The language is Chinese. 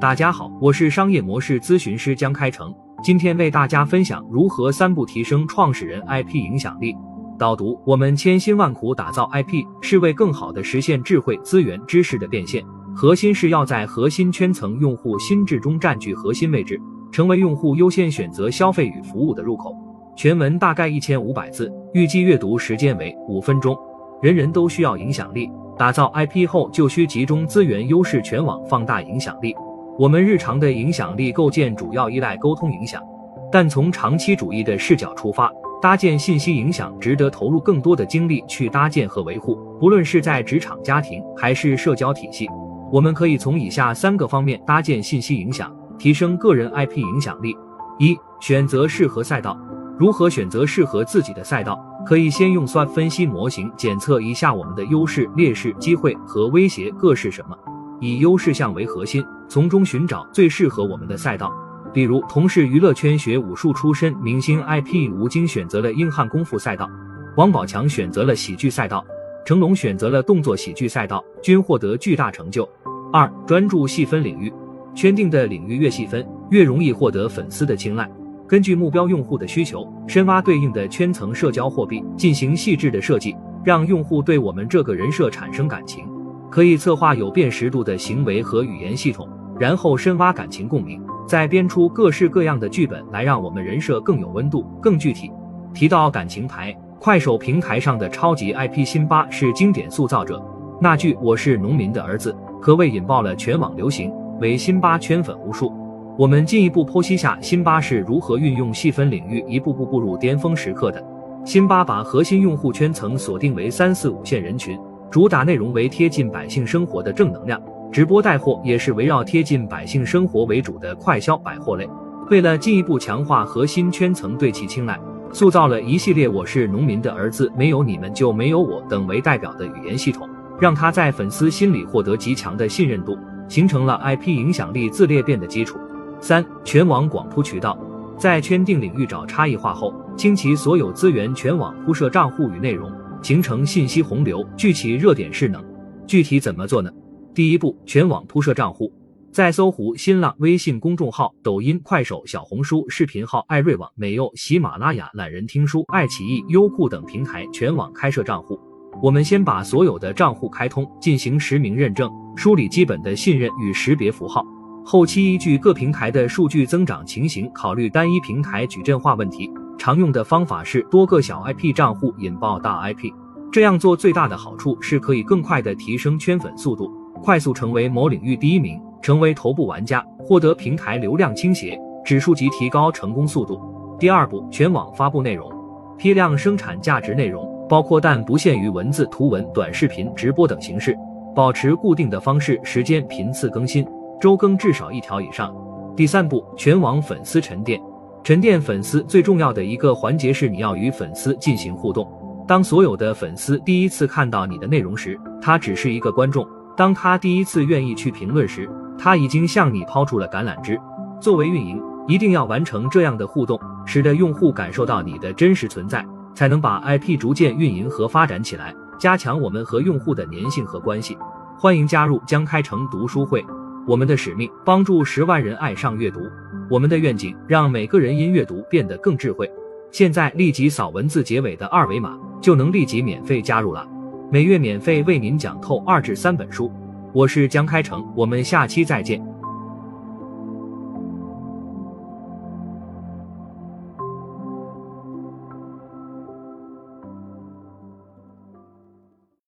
大家好，我是商业模式咨询师江开成，今天为大家分享如何三步提升创始人 IP 影响力。导读：我们千辛万苦打造 IP，是为更好的实现智慧、资源、知识的变现，核心是要在核心圈层用户心智中占据核心位置，成为用户优先选择消费与服务的入口。全文大概一千五百字，预计阅读时间为五分钟。人人都需要影响力，打造 IP 后就需集中资源、优势全网放大影响力。我们日常的影响力构建主要依赖沟通影响，但从长期主义的视角出发，搭建信息影响值得投入更多的精力去搭建和维护。不论是在职场、家庭还是社交体系，我们可以从以下三个方面搭建信息影响，提升个人 IP 影响力：一、选择适合赛道。如何选择适合自己的赛道？可以先用 SWOT 分析模型检测一下我们的优势、劣势、机会和威胁各是什么。以优势项为核心，从中寻找最适合我们的赛道。比如，同是娱乐圈学武术出身，明星 IP 吴京选择了硬汉功夫赛道，王宝强选择了喜剧赛道，成龙选择了动作喜剧赛道，均获得巨大成就。二、专注细分领域，圈定的领域越细分，越容易获得粉丝的青睐。根据目标用户的需求，深挖对应的圈层社交货币，进行细致的设计，让用户对我们这个人设产生感情。可以策划有辨识度的行为和语言系统，然后深挖感情共鸣，再编出各式各样的剧本来让我们人设更有温度、更具体。提到感情牌，快手平台上的超级 IP 辛巴是经典塑造者。那句“我是农民的儿子”可谓引爆了全网流行，为辛巴圈粉无数。我们进一步剖析下辛巴是如何运用细分领域，一步步步入巅峰时刻的。辛巴把核心用户圈层锁定为三四五线人群。主打内容为贴近百姓生活的正能量，直播带货也是围绕贴近百姓生活为主的快消百货类。为了进一步强化核心圈层对其青睐，塑造了一系列“我是农民的儿子，没有你们就没有我”等为代表的语言系统，让他在粉丝心里获得极强的信任度，形成了 IP 影响力自裂变的基础。三、全网广铺渠道，在圈定领域找差异化后，倾其所有资源全网铺设账户与内容。形成信息洪流，聚起热点势能。具体怎么做呢？第一步，全网铺设账户，在搜狐、新浪微信公众号、抖音、快手、小红书视频号、爱瑞网、美柚、喜马拉雅、懒人听书、爱奇艺、优酷等平台全网开设账户。我们先把所有的账户开通，进行实名认证，梳理基本的信任与识别符号。后期依据各平台的数据增长情形，考虑单一平台矩阵化问题。常用的方法是多个小 IP 账户引爆大 IP，这样做最大的好处是可以更快的提升圈粉速度，快速成为某领域第一名，成为头部玩家，获得平台流量倾斜指数级提高成功速度。第二步，全网发布内容，批量生产价值内容，包括但不限于文字、图文、短视频、直播等形式，保持固定的方式、时间、频次更新，周更至少一条以上。第三步，全网粉丝沉淀。沉淀粉丝最重要的一个环节是你要与粉丝进行互动。当所有的粉丝第一次看到你的内容时，他只是一个观众；当他第一次愿意去评论时，他已经向你抛出了橄榄枝。作为运营，一定要完成这样的互动，使得用户感受到你的真实存在，才能把 IP 逐渐运营和发展起来，加强我们和用户的粘性和关系。欢迎加入江开成读书会，我们的使命帮助十万人爱上阅读。我们的愿景让每个人因阅读变得更智慧。现在立即扫文字结尾的二维码，就能立即免费加入了。每月免费为您讲透二至三本书。我是江开成，我们下期再见。